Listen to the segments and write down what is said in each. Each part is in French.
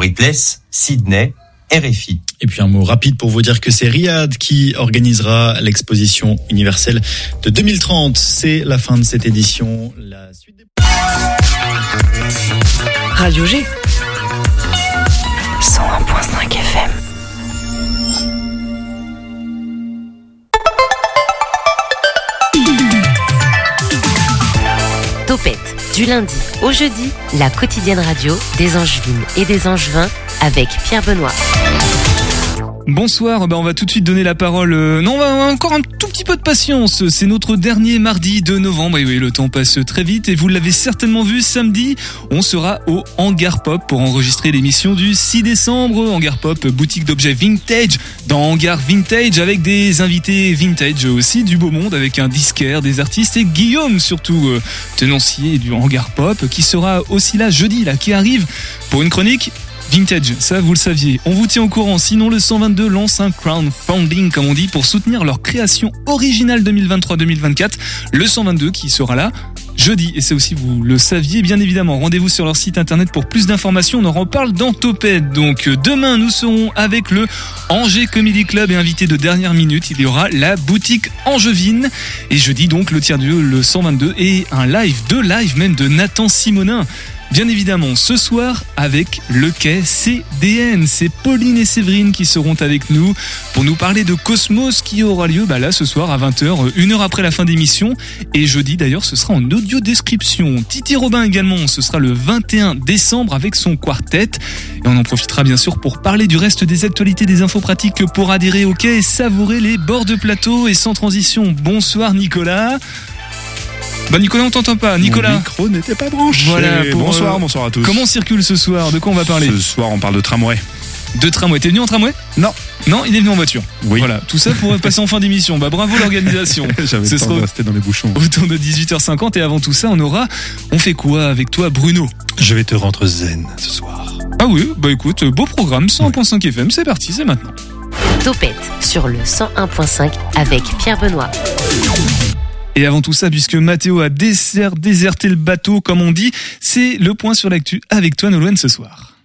Ripless, Sydney, RFI. Et puis un mot rapide pour vous dire que c'est Riyad qui organisera l'exposition universelle de 2030. C'est la fin de cette édition. La suite des... Radio G. 101.5 FM. Topette, du lundi au jeudi, la quotidienne radio des Angevines et des Angevins avec Pierre Benoît. Bonsoir, ben on va tout de suite donner la parole. euh, non, on va encore un tout petit peu de patience. C'est notre dernier mardi de novembre. Et oui, le temps passe très vite. Et vous l'avez certainement vu, samedi, on sera au Hangar Pop pour enregistrer l'émission du 6 décembre. Hangar Pop, boutique d'objets vintage dans Hangar Vintage avec des invités vintage aussi du beau monde avec un disquaire, des artistes et Guillaume surtout, euh, tenancier du Hangar Pop qui sera aussi là jeudi, là, qui arrive pour une chronique Vintage, ça vous le saviez. On vous tient au courant, sinon le 122 lance un crowdfunding, comme on dit, pour soutenir leur création originale 2023-2024. Le 122 qui sera là jeudi, et c'est aussi vous le saviez bien évidemment. Rendez-vous sur leur site internet pour plus d'informations, on en reparle dans Toped. Donc euh, demain nous serons avec le Angers Comedy Club et invité de dernière minute, il y aura la boutique Angevine. Et jeudi donc le tiers du le 122 et un live, deux lives même de Nathan Simonin. Bien évidemment, ce soir, avec le quai CDN, c'est Pauline et Séverine qui seront avec nous pour nous parler de Cosmos qui aura lieu bah là ce soir à 20h, une heure après la fin d'émission. Et jeudi d'ailleurs, ce sera en audio description. Titi Robin également, ce sera le 21 décembre avec son quartet. Et on en profitera bien sûr pour parler du reste des actualités des infos pratiques pour adhérer au quai et savourer les bords de plateau. Et sans transition, bonsoir Nicolas. Bah Nicolas, on t'entend pas. Nicolas. Mon micro n'était pas branché. Voilà, pour, bonsoir, euh, bonsoir à tous. Comment on circule ce soir? De quoi on va parler? Ce soir, on parle de tramway. De tramway. T'es venu en tramway? Non. Non, il est venu en voiture. Oui. Voilà, tout ça pour passer en fin d'émission. Bah bravo l'organisation. J'avais Ce sera rester dans les bouchons. autour de 18h50 et avant tout ça, on aura on fait quoi avec toi Bruno? Je vais te rendre zen ce soir. Ah oui, bah écoute, beau programme 101.5 FM, c'est parti, c'est maintenant. Topette sur le 101.5 avec Pierre Benoît. Et avant tout ça, puisque Mathéo a désert, déserté le bateau, comme on dit, c'est le point sur l'actu avec toi, Nolwenn, ce soir.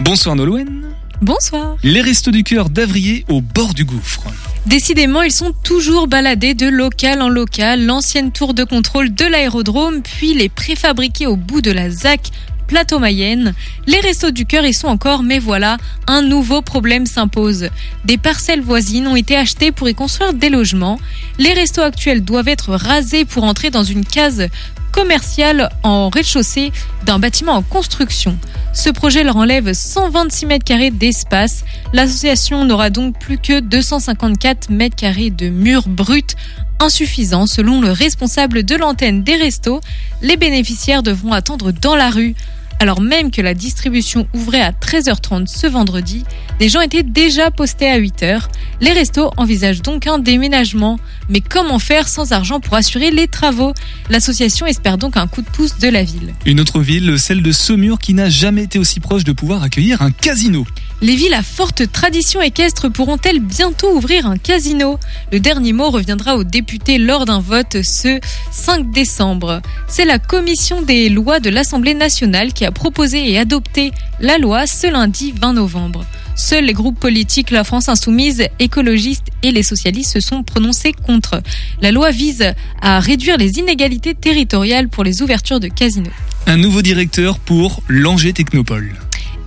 Bonsoir, Nolwenn. Bonsoir. Les Restos du Cœur d'Avrier au bord du gouffre. Décidément, ils sont toujours baladés de local en local, l'ancienne tour de contrôle de l'aérodrome, puis les préfabriqués au bout de la ZAC plateau Mayenne. Les restos du cœur y sont encore, mais voilà, un nouveau problème s'impose. Des parcelles voisines ont été achetées pour y construire des logements. Les restos actuels doivent être rasés pour entrer dans une case commerciale en rez-de-chaussée d'un bâtiment en construction. Ce projet leur enlève 126 mètres carrés d'espace. L'association n'aura donc plus que 254 mètres carrés de murs bruts insuffisant selon le responsable de l'antenne des restos. Les bénéficiaires devront attendre dans la rue. Alors même que la distribution ouvrait à 13h30 ce vendredi, les gens étaient déjà postés à 8h. Les restos envisagent donc un déménagement. Mais comment faire sans argent pour assurer les travaux? L'association espère donc un coup de pouce de la ville. Une autre ville, celle de Saumur, qui n'a jamais été aussi proche de pouvoir accueillir un casino. Les villes à forte tradition équestre pourront-elles bientôt ouvrir un casino? Le dernier mot reviendra aux députés lors d'un vote ce 5 décembre. C'est la commission des lois de l'Assemblée nationale qui a proposé et adopté la loi ce lundi 20 novembre. Seuls les groupes politiques La France Insoumise, écologistes et les socialistes se sont prononcés contre. La loi vise à réduire les inégalités territoriales pour les ouvertures de casinos. Un nouveau directeur pour l'Angers Technopole.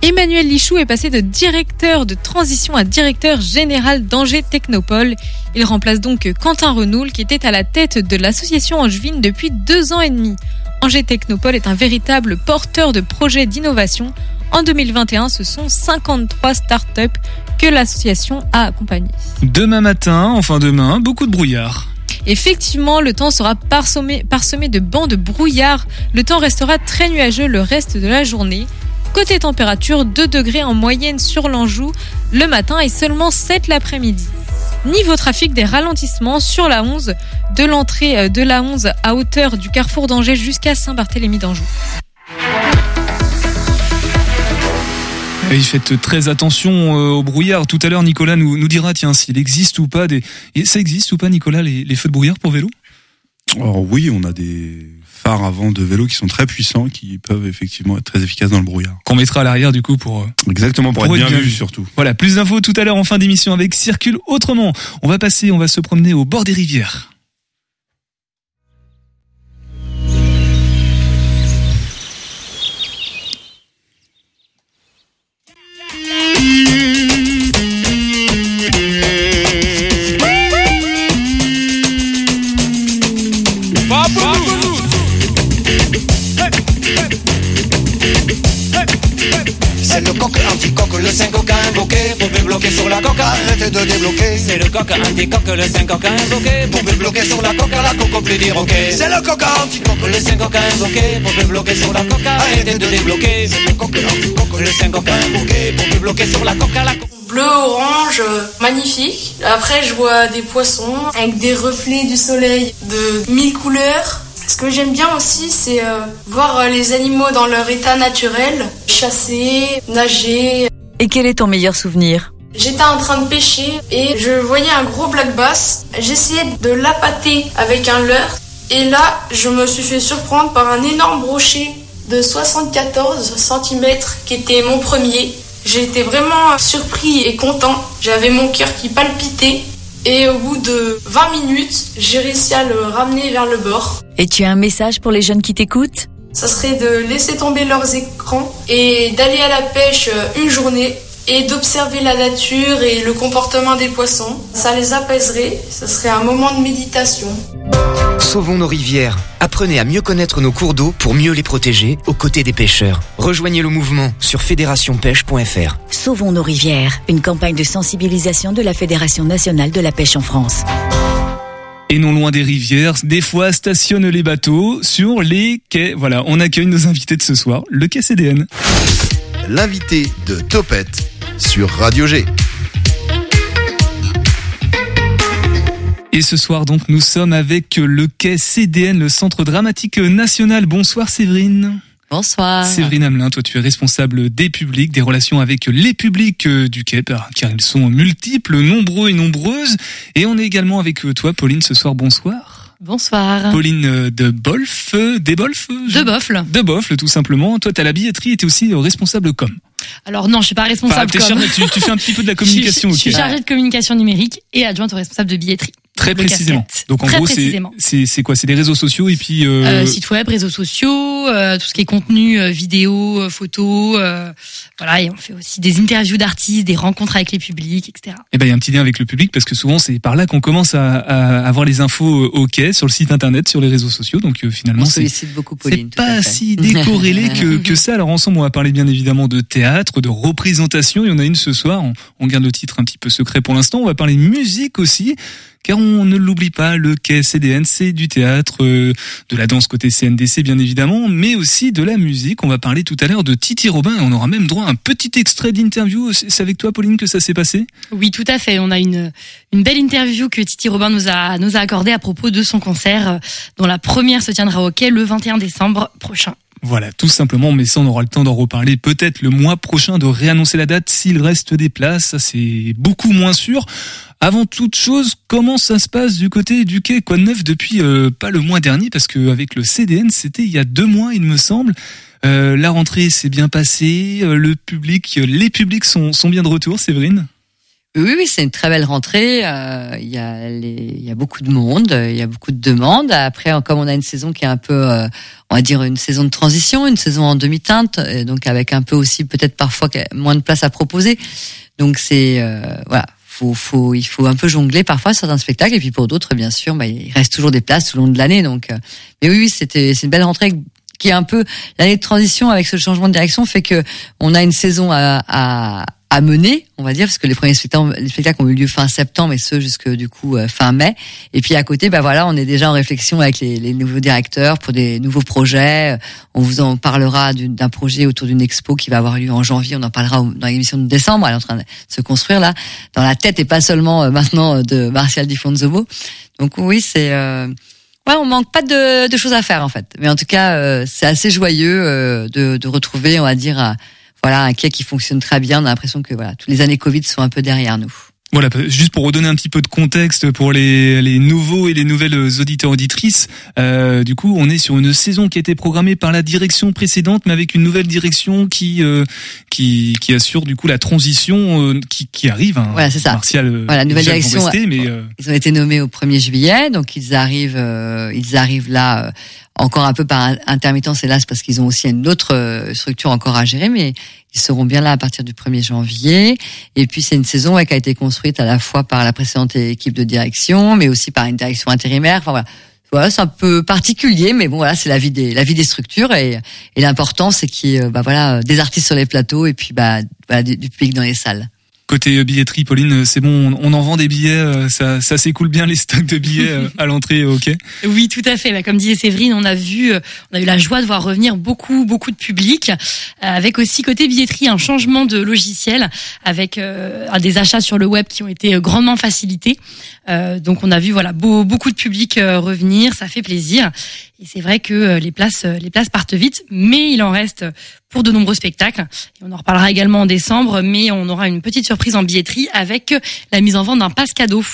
Emmanuel Lichou est passé de directeur de transition à directeur général d'Angers Technopole. Il remplace donc Quentin Renoul qui était à la tête de l'association angevine depuis deux ans et demi. Angers Technopole est un véritable porteur de projets d'innovation. En 2021, ce sont 53 startups que l'association a accompagnées. Demain matin, enfin demain, beaucoup de brouillard. Effectivement, le temps sera parsemé, parsemé de bancs de brouillard. Le temps restera très nuageux le reste de la journée. Côté température, 2 degrés en moyenne sur l'Anjou le matin et seulement 7 l'après-midi. Niveau trafic, des ralentissements sur la 11, de l'entrée de la 11 à hauteur du carrefour d'Angers jusqu'à Saint-Barthélemy d'Anjou. Faites très attention euh, au brouillard. Tout à l'heure, Nicolas nous, dira, tiens, s'il existe ou pas des... Et ça existe ou pas, Nicolas, les feux de brouillard pour vélo? Alors oui, on a des phares avant de vélo qui sont très puissants, qui peuvent effectivement être très efficaces dans le brouillard. Qu'on mettra à l'arrière du coup pour... euh, Exactement, pour, Pour être être bien, bien vu vu. surtout. Voilà, plus d'infos tout à l'heure en fin d'émission avec Circule autrement. On va passer, on va se promener au bord des rivières. C'est le coq anti-coq, le 5 coq invoqué Pour me bloquer sur la coque, arrêtez de débloquer C'est le coq anti-coq, le 5 coq invoqué Pour me bloquer sur la coque, la coque plus dire ok C'est le coq anti-coq, le 5 coq invoqué Pour me bloquer sur la coque, arrêtez de débloquer C'est le coq anti-coq, le 5 coq invoqué Pour me bloquer sur la coque, la coque Bleu, orange, magnifique. Après, je vois des poissons avec des reflets du soleil de mille couleurs. Ce que j'aime bien aussi, c'est euh, voir euh, les animaux dans leur état naturel, chasser, nager. Et quel est ton meilleur souvenir? J'étais en train de pêcher et je voyais un gros black bass. J'essayais de l'appâter avec un leurre. Et là, je me suis fait surprendre par un énorme brochet de 74 cm qui était mon premier. J'ai été vraiment surpris et content. J'avais mon cœur qui palpitait. Et au bout de 20 minutes, j'ai réussi à le ramener vers le bord. Et tu as un message pour les jeunes qui t'écoutent? Ça serait de laisser tomber leurs écrans et d'aller à la pêche euh, une journée et d'observer la nature et le comportement des poissons. Ça les apaiserait, ça serait un moment de méditation. Sauvons nos rivières. Apprenez à mieux connaître nos cours d'eau pour mieux les protéger aux côtés des pêcheurs. Rejoignez le mouvement sur fédérationpêche.fr. Sauvons nos rivières, une campagne de sensibilisation de la Fédération nationale de la pêche en France. Et non loin des rivières, des fois stationnent les bateaux sur les quais. Voilà, on accueille nos invités de ce soir, le quai CDN. L'invité de Topette sur Radio G. Et ce soir donc nous sommes avec le quai CDN, le Centre Dramatique National. Bonsoir Séverine. Bonsoir. Séverine Hamelin, toi tu es responsable des publics, des relations avec les publics euh, du quai, car ils sont multiples, nombreux et nombreuses. Et on est également avec euh, toi Pauline ce soir, bonsoir. Bonsoir. Pauline euh, de Bolf, des Bolf De Boffle. De Boffle tout simplement. Toi t'as la billetterie et t'es aussi responsable com. Alors non, je suis pas Enfin, responsable t'es com. chargé- tu, tu fais un petit peu de la communication. Je, suis- je suis chargée de communication numérique et adjointe au responsable de billetterie. Très précisément. casquette. Donc en Très gros c'est quoi? C'est des réseaux sociaux et puis euh, Euh, site web, réseaux sociaux, euh, tout ce qui est contenu, euh, vidéo, euh, photo, euh, voilà, et on fait aussi des interviews d'artistes, des rencontres avec les publics, etc. Eh ben, il y a un petit lien avec le public parce que souvent c'est par là qu'on commence à, à avoir les infos euh, quai, sur le site internet, sur les réseaux sociaux. Donc euh, finalement, c'est pas si décorrélé que, que ça. Alors ensemble, on va parler bien évidemment de théâtre, de représentation. Il y en a une ce soir. On, on garde le titre un petit peu secret pour l'instant. On va parler musique aussi. Car on ne l'oublie pas, le quai CDN, c'est du théâtre, euh, de la danse côté CNDC bien évidemment, mais aussi de la musique. On va parler tout à l'heure de Titi Robin et on aura même droit à un petit extrait d'interview. C'est avec toi, Pauline, que ça s'est passé? Oui, tout à fait. On a une, une belle interview que Titi Robin nous a, nous a accordée à propos de son concert, euh, dont la première se tiendra au quai le 21 décembre prochain. Voilà, tout simplement, mais ça on aura le temps d'en reparler peut-être le mois prochain, de réannoncer la date s'il reste des places, ça c'est beaucoup moins sûr. Avant toute chose, comment ça se passe du côté du quai Quoi de depuis euh, pas le mois dernier, parce que avec le CDN c'était il y a deux mois il me semble. Euh, la rentrée s'est bien passée, euh, le public, les publics sont, sont bien de retour, Séverine? Oui, oui, c'est une très belle rentrée. euh, Il y, a y a beaucoup de monde, il y a beaucoup de demandes. Après, comme on a une saison qui est un peu, euh, on va dire, une saison de transition, une saison en demi-teinte, donc avec un peu aussi peut-être parfois moins de place à proposer. Donc c'est euh, voilà, faut, faut, il faut un peu jongler parfois certains spectacles, et puis pour d'autres, bien sûr, bah, il reste toujours des places tout le long de l'année. Donc, euh, mais oui, oui, c'était, c'est une belle rentrée qui est un peu l'année de transition avec ce changement de direction fait que on a une saison à, à, à mener, on va dire, parce que les premiers spectacles, les spectacles ont eu lieu fin septembre et ceux jusque du coup euh, fin mai. Et puis à côté, bah voilà, on est déjà en réflexion avec les, les nouveaux directeurs pour des nouveaux projets. On vous en parlera d'un projet autour d'une expo qui va avoir lieu en janvier. On en parlera dans l'émission de décembre. Elle est en train de se construire là dans la tête et pas seulement euh, maintenant euh, de Martial Di Fonzomo. Donc oui, c'est euh, Ouais, on manque pas de, de choses à faire en fait. Mais en tout cas, euh, c'est assez joyeux euh, de, de retrouver, on va dire, voilà, un quai qui fonctionne très bien. On a l'impression que voilà, toutes les années Covid sont un peu derrière nous. Voilà, juste pour redonner un petit peu de contexte pour les, les nouveaux et les nouvelles auditeurs auditrices. Euh, du coup, on est sur une saison qui a été programmée par la direction précédente, mais avec une nouvelle direction qui euh, qui, qui assure du coup la transition euh, qui, qui arrive. Hein, Voilà, c'est ça. Martial, euh, Voilà, nouvelle direction. rester, mais euh, Ils ont été nommés au 1er juillet, donc ils arrivent, euh, ils arrivent là euh, encore un peu par intermittence, hélas, parce qu'ils ont aussi une autre euh, structure encore à gérer, mais ils seront bien là à partir du 1er janvier. Et puis c'est une saison qui a été construite à la fois par la précédente équipe de direction, mais aussi par une direction intérimaire. Enfin voilà. Voilà, c'est un peu particulier, mais bon, voilà, c'est la vie des la vie des structures et, l'important c'est qu'il y ait euh, bah, voilà des artistes sur les plateaux et puis bah du, du public dans les salles. Côté euh, billetterie, Pauline, c'est bon, on, en vend des billets, euh, ça, ça s'écoule bien les stocks de billets euh, à l'entrée, ok. Oui, tout à fait. Bah, comme disait Séverine, on a vu, euh, on a eu la joie de voir revenir beaucoup, beaucoup de public, euh, avec aussi côté billetterie un changement de logiciel, avec euh, des achats sur le web qui ont été euh, grandement facilités. Euh, donc on a vu voilà beau- beaucoup de public euh, revenir, ça fait plaisir. Et c'est vrai que euh, les places, euh, les places partent vite, mais il en reste pour de nombreux spectacles. On en reparlera également en décembre, mais on aura une petite surprise en billetterie avec la mise en vente d'un passe cadeau.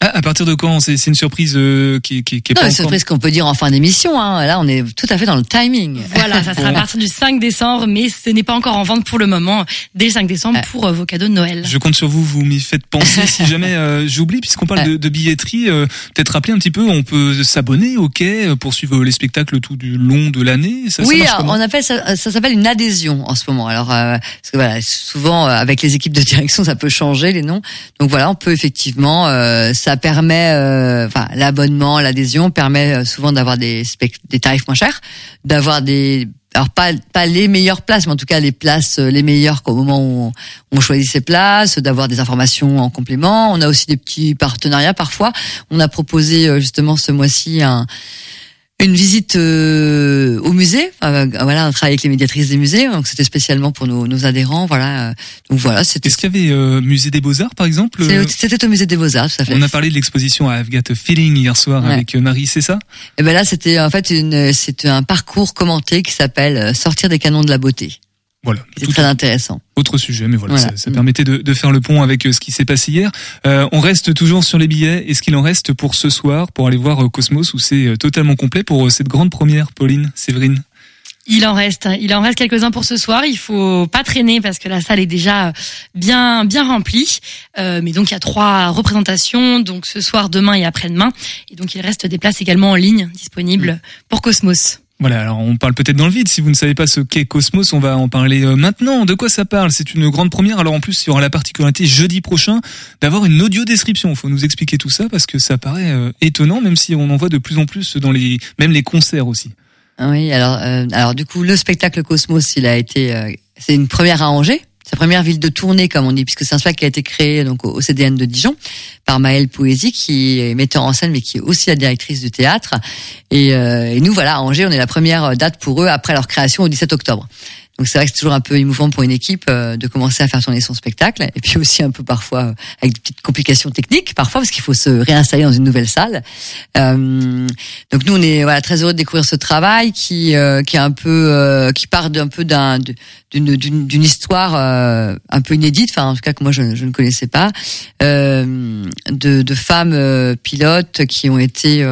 Ah, à partir de quand? C'est c'est une surprise euh, qui, qui, qui est Non, pas une surprise qu'on peut dire en fin d'émission. Hein. Là, on est tout à fait dans le timing. Voilà, ça sera à partir du 5 décembre, mais ce n'est pas encore en vente pour le moment. Dès le 5 décembre pour euh, vos cadeaux de Noël. Je compte sur vous, vous m'y faites penser. si jamais euh, j'oublie, puisqu'on parle de, de billetterie, euh, peut-être rappeler un petit peu, on peut s'abonner au quai pour suivre les spectacles tout du long de l'année. Ça, ça oui, comment? on appelle ça, ça s'appelle une adhésion en ce moment. Alors, euh, parce que voilà, souvent euh, avec les équipes de direction, ça peut changer les noms. Donc voilà, on peut effectivement, euh, ça permet, euh, enfin, l'abonnement, l'adhésion permet euh, souvent d'avoir des des tarifs moins chers, d'avoir des alors pas pas les meilleures places, mais en tout cas les places euh, les meilleures qu'au moment où on, on choisit ses places, d'avoir des informations en complément. On a aussi des petits partenariats parfois. On a proposé justement ce mois-ci un une visite euh, au musée. Euh, voilà, on travaille avec les médiatrices des musées, donc c'était spécialement pour nos, nos adhérents. Voilà, euh, donc voilà, c'était. Est-ce qu'il y avait euh, musée des Beaux Arts, par exemple C'est- Euh, C'était au musée des Beaux Arts, tout à fait. On a parlé de l'exposition à I've Got a Feeling hier soir Ouais. avec euh, Marie, c'est ça? Et ben là, c'était en fait une, c'était un parcours commenté qui s'appelle Sortir des canons de la beauté. Voilà. C'est très intéressant. Autre sujet, mais voilà, Voilà. ça, ça permettait de, de faire le pont avec euh, ce qui s'est passé hier. Euh, on reste toujours sur les billets. Est-ce qu'il en reste pour ce soir, pour aller voir euh, Cosmos, où c'est euh, totalement complet pour cette grande première, Pauline, Séverine? Il en reste, il en reste quelques-uns pour ce soir. Il faut pas traîner parce que la salle est déjà bien bien remplie. Euh, mais donc il y a trois représentations, donc ce soir, demain et après-demain. Et donc il reste des places également en ligne disponibles pour Cosmos. Voilà, alors on parle peut-être dans le vide. Si vous ne savez pas ce qu'est Cosmos, on va en parler euh, maintenant. De quoi ça parle? C'est une grande première. Alors en plus, il y aura la particularité jeudi prochain d'avoir une audio description. Il faut nous expliquer tout ça parce que ça paraît euh, étonnant, même si on en voit de plus en plus dans les, même les concerts aussi. Oui, alors, euh, alors du coup, le spectacle Cosmos, il a été, euh, c'est une première à Angers. Sa première ville de tournée, comme on dit, puisque c'est un spectacle qui a été créé donc au CDN de Dijon par Maëlle Poésie, qui est metteur en scène, mais qui est aussi la directrice du théâtre. Et, euh, et nous, voilà, à Angers, on est la première date pour eux après leur création au 17 octobre. Donc c'est vrai que c'est toujours un peu émouvant pour une équipe euh, de commencer à faire tourner son spectacle, et puis aussi un peu parfois euh, avec des petites complications techniques, parfois parce qu'il faut se réinstaller dans une nouvelle salle. Euh, donc nous on est voilà très heureux de découvrir ce travail qui euh, qui est un peu euh, qui part d'un peu d'un d'une d'une histoire euh, un peu inédite, enfin en tout cas que moi je, je ne connaissais pas, de de femmes pilotes qui ont été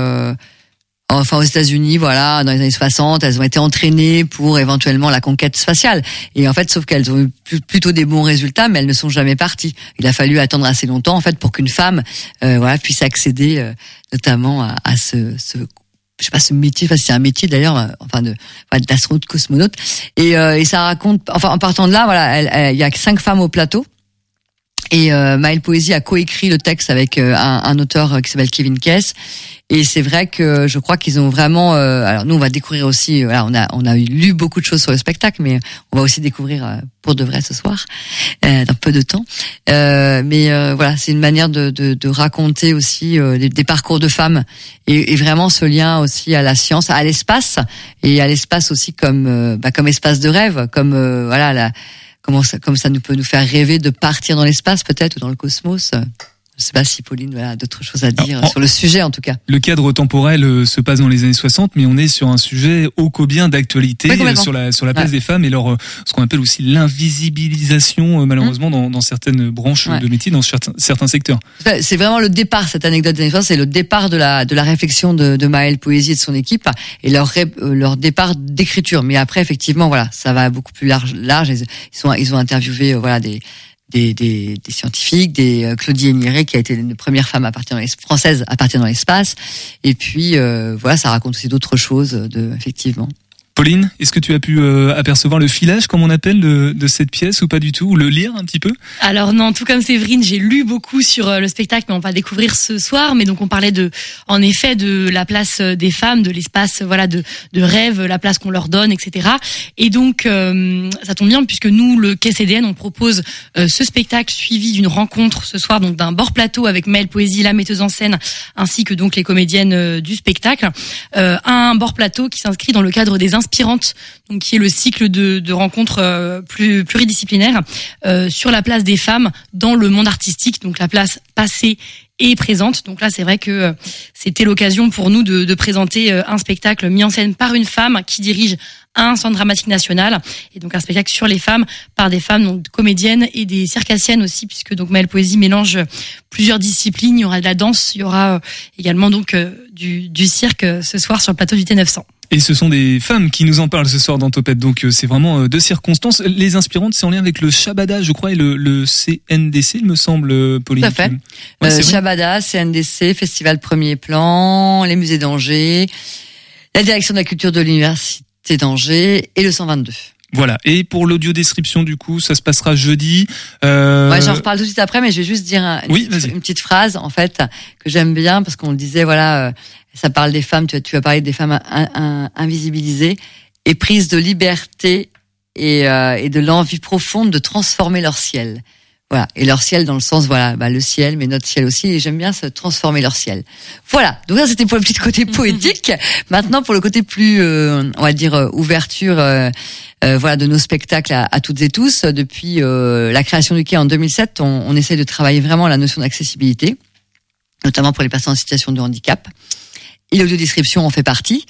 Enfin, aux États-Unis, voilà, dans les années 60, elles ont été entraînées pour éventuellement la conquête spatiale. Et en fait, sauf qu'elles ont eu pl- plutôt des bons résultats, mais elles ne sont jamais parties. Il a fallu attendre assez longtemps, en fait, pour qu'une femme, euh, voilà, puisse accéder, euh, notamment à, à ce, ce, je sais pas, ce métier, enfin, c'est un métier d'ailleurs, euh, enfin, de, voilà, d'astronaute, cosmonaute. Et, euh, et ça raconte, enfin, en partant de là, voilà, il y a cinq femmes au plateau. Et euh, Maëlle Poésie a coécrit le texte avec euh, un, auteur euh, qui s'appelle Kevin Kess. Et c'est vrai que je crois qu'ils ont vraiment. euh, alors nous, on va découvrir aussi. euh, Voilà, on a on a lu beaucoup de choses sur le spectacle, mais on va aussi découvrir pour de vrai ce soir, dans peu de temps. Mais voilà, c'est une manière de, de, de raconter aussi des, des parcours de femmes et, vraiment ce lien aussi à la science, à l'espace et à l'espace aussi comme bah, comme espace de rêve, comme voilà la comment ça, comme ça nous peut nous faire rêver de partir dans l'espace peut-être ou dans le cosmos. Je sais pas si Pauline voilà, a d'autres choses à dire Alors, sur le sujet en tout cas. Le cadre temporel euh, se passe dans les années 60, mais on est sur un sujet ô combien d'actualité Oui, euh, sur la sur la place Ouais. des femmes et leur euh, ce qu'on appelle aussi l'invisibilisation malheureusement dans, dans certaines branches Mmh. Ouais. de métiers, dans certains, certains secteurs. C'est vraiment le départ, cette anecdote des années 60, c'est le départ de la, de la réflexion de, de Maëlle Poésie et de son équipe et leur, départ d'écriture. Mais après, effectivement, voilà, ça va beaucoup plus large. large. Ils, ils sont, ils ont interviewé voilà, des, des, des, des scientifiques, des euh, Claudie Émiré, qui a été une première femme à partir dans française à partir dans l'espace. Et puis, euh, voilà, ça raconte aussi d'autres choses, de, effectivement. Pauline, est-ce que tu as pu euh, apercevoir le filage, comme on appelle, de, de cette pièce ou pas du tout, ou le lire un petit peu? Alors non, tout comme Séverine, j'ai lu beaucoup sur euh, le spectacle, mais on va découvrir ce soir. Mais donc on parlait de, en effet, de la place euh, des femmes, de l'espace, euh, voilà, de, de rêve, la place qu'on leur donne, etc. Et donc euh, ça tombe bien puisque nous, le CDN, on propose ce spectacle suivi d'une rencontre ce soir, donc d'un bord plateau avec Mel Poésie, la metteuse en scène, ainsi que donc les comédiennes du spectacle. Un bord plateau qui s'inscrit dans le cadre des inspirantes, donc qui est le cycle de, de rencontres euh, plus pluridisciplinaires euh, sur la place des femmes dans le monde artistique, donc la place passée et présente. Donc là, c'est vrai que euh, c'était l'occasion pour nous de, de présenter un spectacle mis en scène par une femme qui dirige un centre dramatique national et donc un spectacle sur les femmes par des femmes donc comédiennes et des circassiennes aussi puisque donc Maëlle Poésie mélange plusieurs disciplines il y aura de la danse il y aura également donc du, du cirque ce soir sur le plateau du T900 Et ce sont des femmes qui nous en parlent ce soir dans Topette, donc euh, c'est vraiment euh, deux circonstances. Les inspirantes, c'est en lien avec le Shabada, je crois, et le, le CNDC, il me semble, euh, Pauline. Tout à fait. Ouais, Euh. Shabada, CNDC, Festival Premier Plan, les musées d'Angers, la direction de la culture de l'université d'Angers et le 122. Voilà. Et pour l'audio description, du coup, ça se passera jeudi. Euh, Ouais, j'en reparle tout de suite après, mais je vais juste dire un- une, Oui, petite, une petite phrase en fait que j'aime bien parce qu'on le disait, voilà, euh, ça parle des femmes. Tu, as- tu as parlé des femmes in- in- invisibilisées et prises de liberté et, euh, et de l'envie profonde de transformer leur ciel. Voilà, et leur ciel dans le sens, voilà, bah, le ciel, mais notre ciel aussi. Et j'aime bien se transformer leur ciel. Voilà. Donc ça, c'était pour le petit côté poétique. Maintenant, pour le côté plus, euh, on va dire, euh, ouverture. euh, euh, voilà de nos spectacles à, à toutes et tous. Depuis euh, la création du quai en 2007, on, on essaie de travailler vraiment la notion d'accessibilité, notamment pour les personnes en situation de handicap. Et l'audiodescription en fait partie,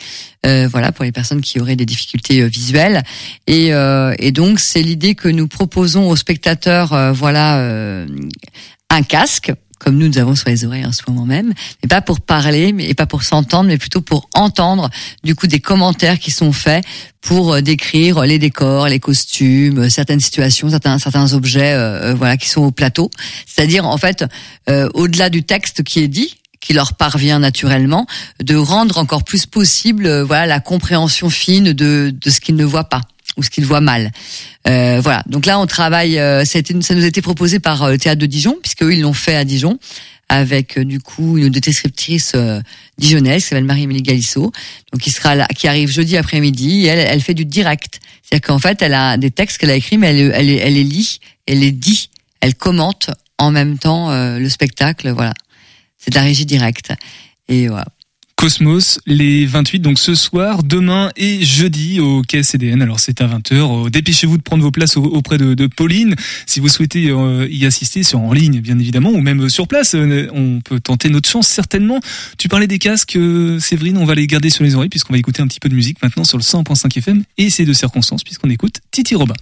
euh, voilà pour les personnes qui auraient des difficultés euh, visuelles. Et, euh, et donc c'est l'idée que nous proposons aux spectateurs, euh, voilà, euh, un casque comme nous nous avons sur les oreilles en ce moment même, mais pas pour parler, mais et pas pour s'entendre, mais plutôt pour entendre du coup des commentaires qui sont faits pour décrire les décors, les costumes, certaines situations, certains certains objets, voilà, qui sont au plateau. C'est-à-dire en fait, au-delà du texte qui est dit, qui leur parvient naturellement, de rendre encore plus possible, euh, voilà, la compréhension fine de de ce qu'ils ne voient pas ou ce qu'ils voient mal. Euh, voilà. Donc là, on travaille. euh, ça, a été- ça nous a été proposé par euh, le théâtre de Dijon, puisque ils l'ont fait à Dijon, avec euh, du coup une descriptrice dijonnaise qui s'appelle Marie-Émilie Galissot, donc qui sera là, qui arrive jeudi après-midi. Elle, elle fait du direct, c'est-à-dire qu'en fait, elle a des textes qu'elle a écrits, mais elle, elle, elle les lit, elle les dit, elle commente en même temps le spectacle. Voilà. C'est de la régie directe. Et voilà. Cosmos, les 28, donc ce soir, demain et jeudi au quai CDN. Alors c'est à 20h. Dépêchez-vous de prendre vos places au- auprès de, Pauline. Si vous souhaitez euh, y assister, en ligne bien évidemment, ou même sur place, euh, on peut tenter notre chance certainement. Tu parlais des casques, euh, Séverine, on va les garder sur les oreilles puisqu'on va écouter un petit peu de musique maintenant sur le 100.5 FM et c'est de circonstances puisqu'on écoute Titi Robin.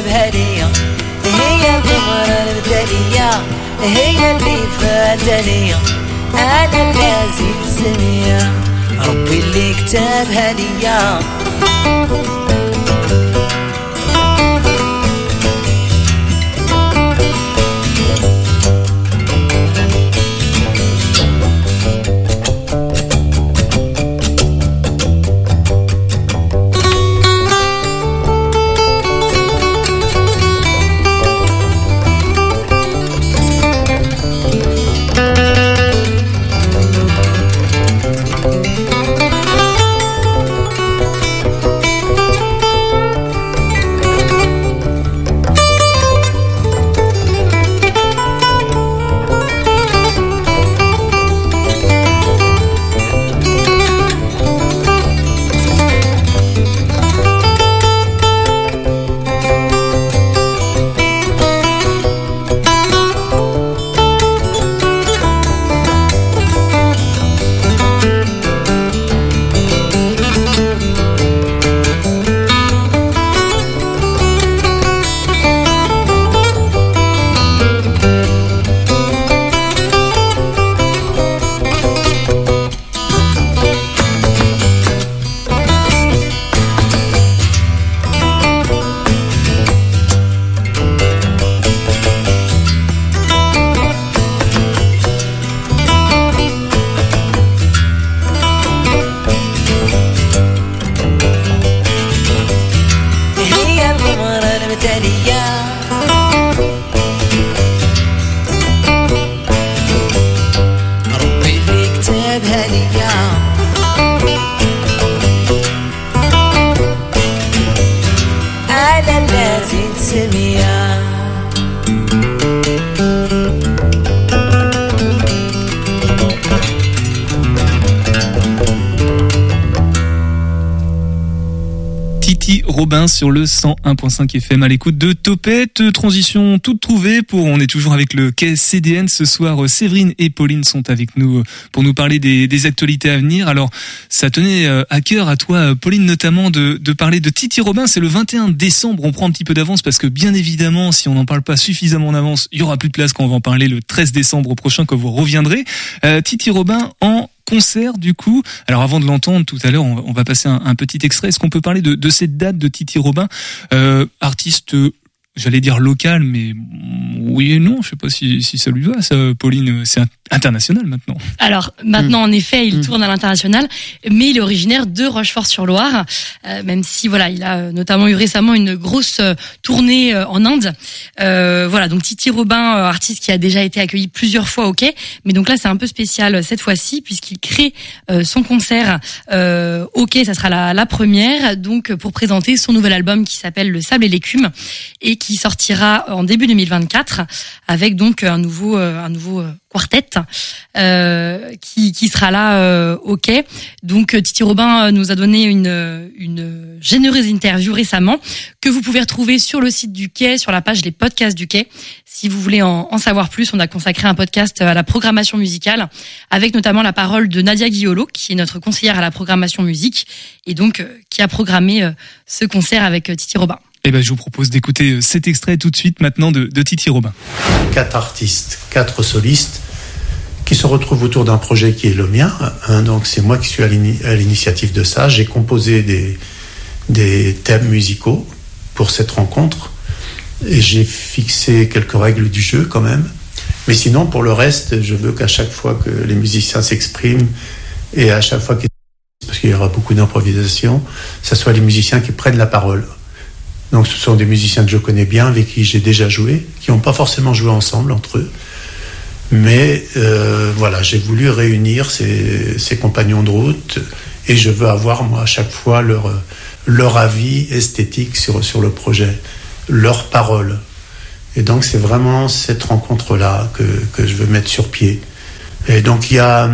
بهالية هي الغمرة البدلية هي اللي فاتني. أنا اللي عزيز سمية ربي اللي كتبها ليا sur le 101.5 FM à l'écoute de Topette. Transition toute trouvée pour, on est toujours avec le quai CDN ce soir. Séverine et Pauline sont avec nous pour nous parler des, actualités à venir. Alors, ça tenait euh, à cœur à toi, Pauline, notamment de, de parler de Titi Robin. C'est le 21 décembre. On prend un petit peu d'avance parce que bien évidemment, si on n'en parle pas suffisamment en avance, il y aura plus de place quand on va en parler le 13 décembre prochain quand vous reviendrez. Euh, Titi Robin en concert du coup. Alors avant de l'entendre tout à l'heure, on, va- passer un, petit extrait. Est-ce qu'on peut parler de, cette date de Titi Robin, euh, artiste, j'allais dire local, mais mm, oui et non. Je sais pas si, si ça lui va, ça, Pauline. C'est international maintenant. Alors Mm. maintenant, en effet, il tourne à l'international, mais il est originaire de Rochefort-sur-Loire, euh, même si voilà, il a euh, notamment eu récemment une grosse euh, tournée en Inde. Euh, voilà, donc Titi Robin, artiste qui a déjà été accueilli plusieurs fois au Quai, mais donc là c'est un peu spécial cette fois-ci puisqu'il crée euh, son concert au Quai, ça sera la, la première, donc pour présenter son nouvel album qui s'appelle Le Sable et l'écume et qui sortira en début 2024 avec donc un nouveau euh, un nouveau euh, quartet euh, qui, qui sera là euh, au quai. Donc euh, Titi Robin euh, nous a donné une, euh, une généreuse interview récemment que vous pouvez retrouver sur le site du quai, sur la page des podcasts du quai. Si vous voulez en, en savoir plus, on a consacré un podcast à la programmation musicale avec notamment la parole de Nadia Guiolo, qui est notre conseillère à la programmation musique et donc euh, qui a programmé euh, ce concert avec euh, Titi Robin. Eh ben, je vous propose d'écouter euh, cet extrait tout de suite maintenant de, Titi Robin. quatre artistes, quatre solistes qui se retrouvent autour d'un projet qui est le mien. Hein, donc c'est moi qui suis à l'ini- à l'initiative de ça. J'ai composé des, des thèmes musicaux pour cette rencontre et j'ai fixé quelques règles du jeu quand même. Mais sinon, pour le reste, je veux qu'à chaque fois que les musiciens s'expriment et à chaque fois qu'ils parce qu'il y aura beaucoup d'improvisation, ce soit les musiciens qui prennent la parole. Donc ce sont des musiciens que je connais bien, avec qui j'ai déjà joué, qui n'ont pas forcément joué ensemble entre eux. Mais euh, voilà, j'ai voulu réunir ces, compagnons de route et je veux avoir, moi, à chaque fois leur, avis esthétique sur, sur le projet, leur parole. Et donc, c'est vraiment cette rencontre-là que, que je veux mettre sur pied. Et donc, il y a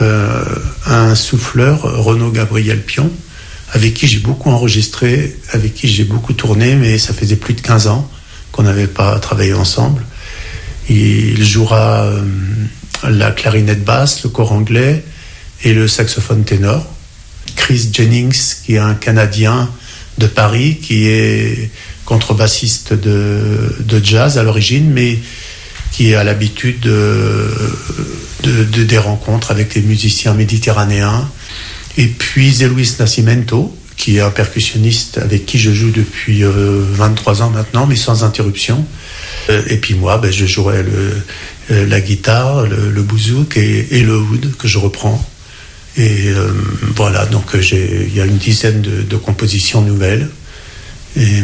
euh, un souffleur, Renaud Gabriel Pion, avec qui j'ai beaucoup enregistré, avec qui j'ai beaucoup tourné, mais ça faisait plus de 15 ans qu'on n'avait pas travaillé ensemble. Il jouera euh, la clarinette basse, le corps anglais et le saxophone ténor. Chris Jennings, qui est un Canadien de Paris, qui est contrebassiste de, jazz à l'origine, mais qui a l'habitude de, de- de- des rencontres avec les musiciens méditerranéens. Et puis Zé-Luis Nascimento, qui est un percussionniste avec qui je joue depuis euh, 23 ans maintenant, mais sans interruption. Euh, et puis moi, ben, je jouerai euh, la guitare, le, le bouzouki et, le oud que je reprends. Et euh, voilà, donc euh, il y a une dizaine de, compositions nouvelles. Et euh,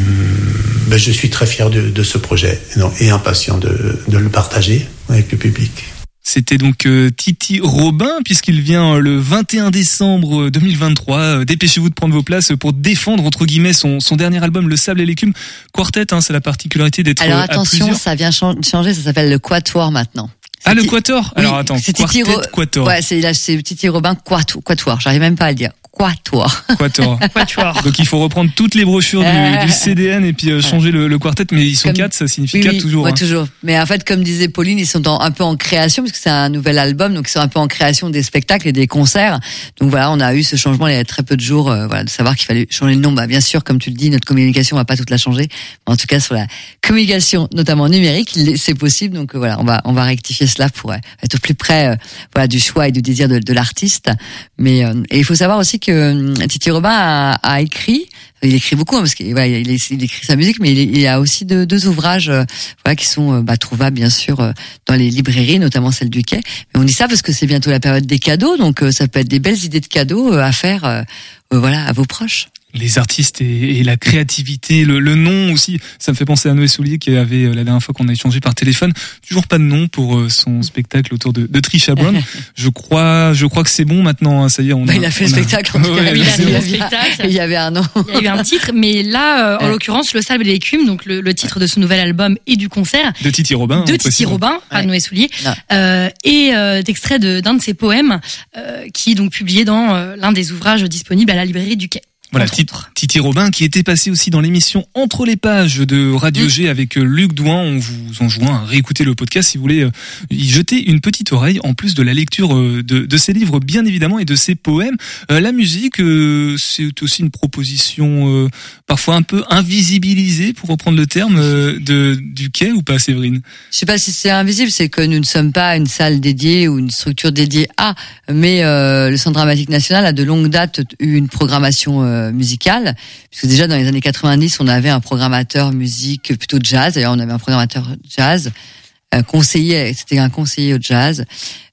ben, je suis très fier de, ce projet et, impatient de le partager avec le public. C'était donc euh, Titi Robin, puisqu'il vient euh, le 21 décembre 2023. Euh, Dépêchez-vous de prendre vos places pour défendre, entre guillemets, son, son dernier album, Le Sable et l'écume. Quartet, hein, c'est la particularité d'être Alors euh, à attention, ça vient chan- changer, ça s'appelle le Quatuor maintenant. Ah, le Quator Oui, Alors attends, c'est Titi Quartet, Ro- Quator. Ouais, c'est Titi Robin Quatu- Quatuor. J'arrive même pas à le dire. Quatuor. Quator. Quatuor. Donc il faut reprendre toutes les brochures du, du CDN et puis euh, changer le, le quartet, mais ils sont Comme- quatre, ça signifie Oui, quatre oui, toujours. ouais, hein. toujours. Mais en fait, comme disait Pauline, ils sont en- un peu en création parce que c'est un nouvel album, donc ils sont un peu en création des spectacles et des concerts. Donc voilà, on a eu ce changement il y a très peu de jours, euh, voilà, de savoir qu'il fallait changer le nom. Bah bien sûr, comme tu le dis, notre communication va pas toute la changer. Mais en tout cas, sur la communication, notamment numérique, c'est possible. Donc euh, voilà, on va on va rectifier cela pour euh, être au plus près, euh, voilà, du choix et du désir de, de l'artiste. Mais euh, et il faut savoir aussi que euh, Titi Robin a, écrit. Il écrit beaucoup hein, parce qu'il il, écrit sa musique, mais il, a aussi deux, ouvrages euh, qui sont euh, bah, trouvables bien sûr dans les librairies, notamment celle du Quai. Mais on dit ça parce que c'est bientôt la période des cadeaux, donc ça peut être des belles idées de cadeaux à faire voilà, à vos proches. Les artistes et, et la créativité, le, le nom aussi. Ça me fait penser à Noé Soulier qui avait euh, la dernière fois qu'on a échangé par téléphone, toujours pas de nom pour euh, son spectacle autour de, de Trisha Brown. je crois, je crois que c'est bon maintenant. hein, ça y est, on Bah, a, il a fait le spectacle en tout cas. Ouais, Oui, il a fait le spectacle. Il y avait un an. Il y a eu un titre, mais là, euh, en Ouais. l'occurrence, Le Sable et l'écume, donc le, le titre de ce nouvel album et du concert, De Titi Robin. de Titi. Robin, pas de Noé Soulier, euh, et euh, d'extraits de- d'un de ses poèmes, euh, qui est donc publié dans euh, l'un des ouvrages disponibles à la librairie du Quai. Voilà. Titi Robin qui était passé aussi dans l'émission Entre les pages de Radio G avec euh, Luc Douin. On vous enjoint à réécouter le podcast si vous voulez euh, y jeter une petite oreille en plus de la lecture euh, de, de ses livres bien évidemment et de ses poèmes. Euh, la musique, euh, c'est aussi une proposition euh, parfois un peu invisibilisée pour reprendre le terme euh, de, du quai ou pas Séverine? Je sais pas si c'est invisible, c'est que nous ne sommes pas une salle dédiée ou une structure dédiée à, mais euh, le Centre dramatique national a de longue date eu une programmation euh, musicale, puisque déjà dans les années 90, on avait un programmateur musique plutôt jazz, d'ailleurs on avait un programmateur jazz, un conseiller, c'était un conseiller au jazz.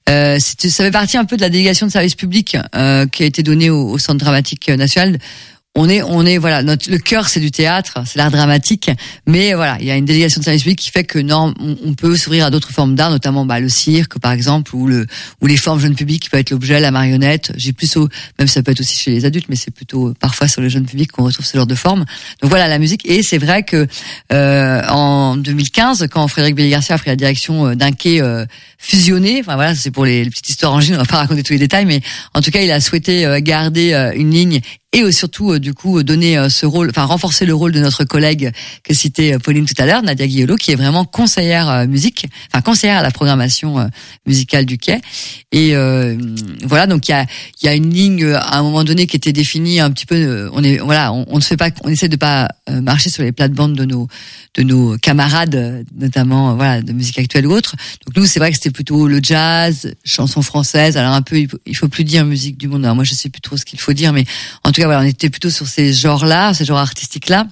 Euh, ça fait partie un peu de la délégation de service public euh, qui a été donnée au Centre dramatique national. On est, on est, voilà, notre, le cœur c'est du théâtre, c'est l'art dramatique, mais voilà, il y a une délégation de service public qui fait que non, on, peut s'ouvrir à d'autres formes d'art, notamment bah, le cirque par exemple, ou le, ou les formes jeunes publics qui peut être l'objet, la marionnette. J'ai plus au, même ça peut être aussi chez les adultes, mais c'est plutôt euh, parfois sur le jeune public qu'on retrouve ce genre de forme. Donc voilà la musique, et c'est vrai que euh, en 2015, quand Frédéric Belli-Garcia a pris la direction euh, d'un quai euh, fusionné, enfin voilà, c'est pour les, petites histoires en on va pas raconter tous les détails, mais en tout cas, il a souhaité euh, garder une ligne et surtout du coup donner euh, ce rôle, enfin renforcer le rôle de notre collègue que citait euh, Pauline tout à l'heure, Nadia Guillolo, qui est vraiment conseillère euh, musique, enfin conseillère à la programmation musicale du quai. Et euh, voilà, donc il y a y a une ligne à un moment donné qui était définie un petit peu. on est voilà, on, ne fait pas, on essaie de pas marcher sur les plates-bandes de nos de nos camarades, notamment voilà de musique actuelle ou autre. Donc nous, c'est vrai que c'était plutôt le jazz, chanson française. Alors un peu, il faut plus dire musique du monde. Alors moi, je sais plus trop ce qu'il faut dire, mais en tout cas, voilà, on était plutôt sur ces genres-là, ces genres artistiques-là.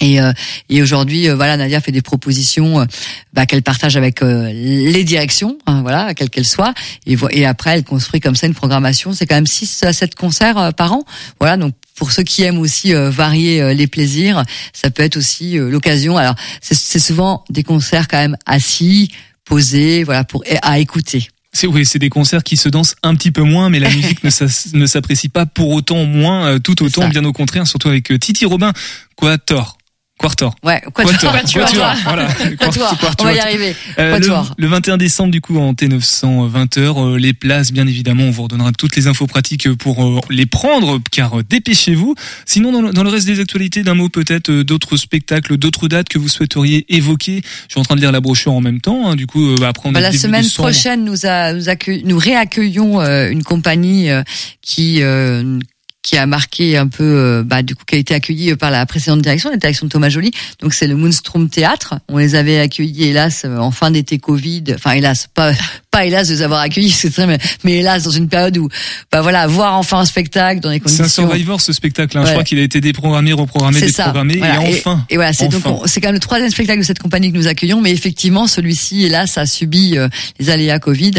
Et, euh, et aujourd'hui, euh, voilà, Nadia fait des propositions euh, bah, qu'elle partage avec euh, les directions, hein, voilà, quelles qu'elles soient. Et, et après, elle construit comme ça une programmation. C'est quand même 6 à 7 concerts par an. Voilà, donc pour ceux qui aiment aussi varier les plaisirs, ça peut être aussi l'occasion. Alors, c'est souvent des concerts quand même assis, posés, voilà, pour à écouter. C'est oui, c'est des concerts qui se dansent un petit peu moins, mais la musique ne s'apprécie pas pour autant moins, euh, tout autant, bien au contraire, surtout avec euh, Titi Robin, Quator. Quartor. Ouais, Quatuor. Quatuor. Quatuor, voilà. Quatuor. On va y arriver. Euh, le, le 21 décembre, du coup, en T900, 20h, les places, bien évidemment, on vous redonnera toutes les infos pratiques pour euh, les prendre, car euh, dépêchez-vous. Sinon, dans le, dans le reste des actualités, d'un mot peut-être euh, d'autres spectacles, d'autres dates que vous souhaiteriez évoquer. Je suis en train de lire la brochure en même temps, hein, du coup, euh, après on Bah, la semaine prochaine, nous, a, nous, nous réaccueillons euh, une compagnie euh, qui euh, qui a marqué un peu, euh, bah, du coup, qui a été accueillie par la précédente direction, la direction de Thomas Joly. Donc c'est le Moonstrom Théâtre. On les avait accueillis, hélas, euh, en fin d'été Covid. Enfin, hélas, pas pas hélas de les avoir accueillis, c'est très, mais, mais hélas dans une période où, bah voilà, voir enfin un spectacle dans des C'est un conditions. survivor ce spectacle. Hein. Je crois qu'il a été déprogrammé, reprogrammé, déprogrammé, Voilà. et enfin. Et, voilà, c'est donc enfin. c'est quand même le troisième spectacle de cette compagnie que nous accueillons, mais effectivement celui-ci, hélas, a subi euh, les aléas Covid.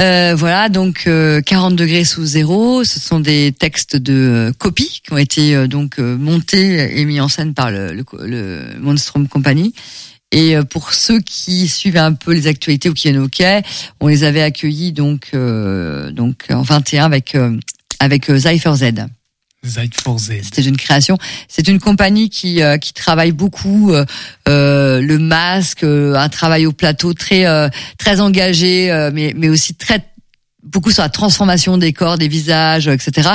Euh, voilà, donc euh, 40 degrés sous zéro. Ce sont des textes de euh, copie qui ont été euh, donc euh, montés et mis en scène par le, le, le Monstrum Company. Et pour ceux qui suivent un peu les actualités ou qui viennent au quai, on les avait accueillis donc euh, donc en 21 avec euh, avec Cypher Z. C'était une création. C'est une compagnie qui euh, qui travaille beaucoup euh, le masque, un travail au plateau très euh, très engagé, mais mais aussi très beaucoup sur la transformation des corps, des visages, euh, etc.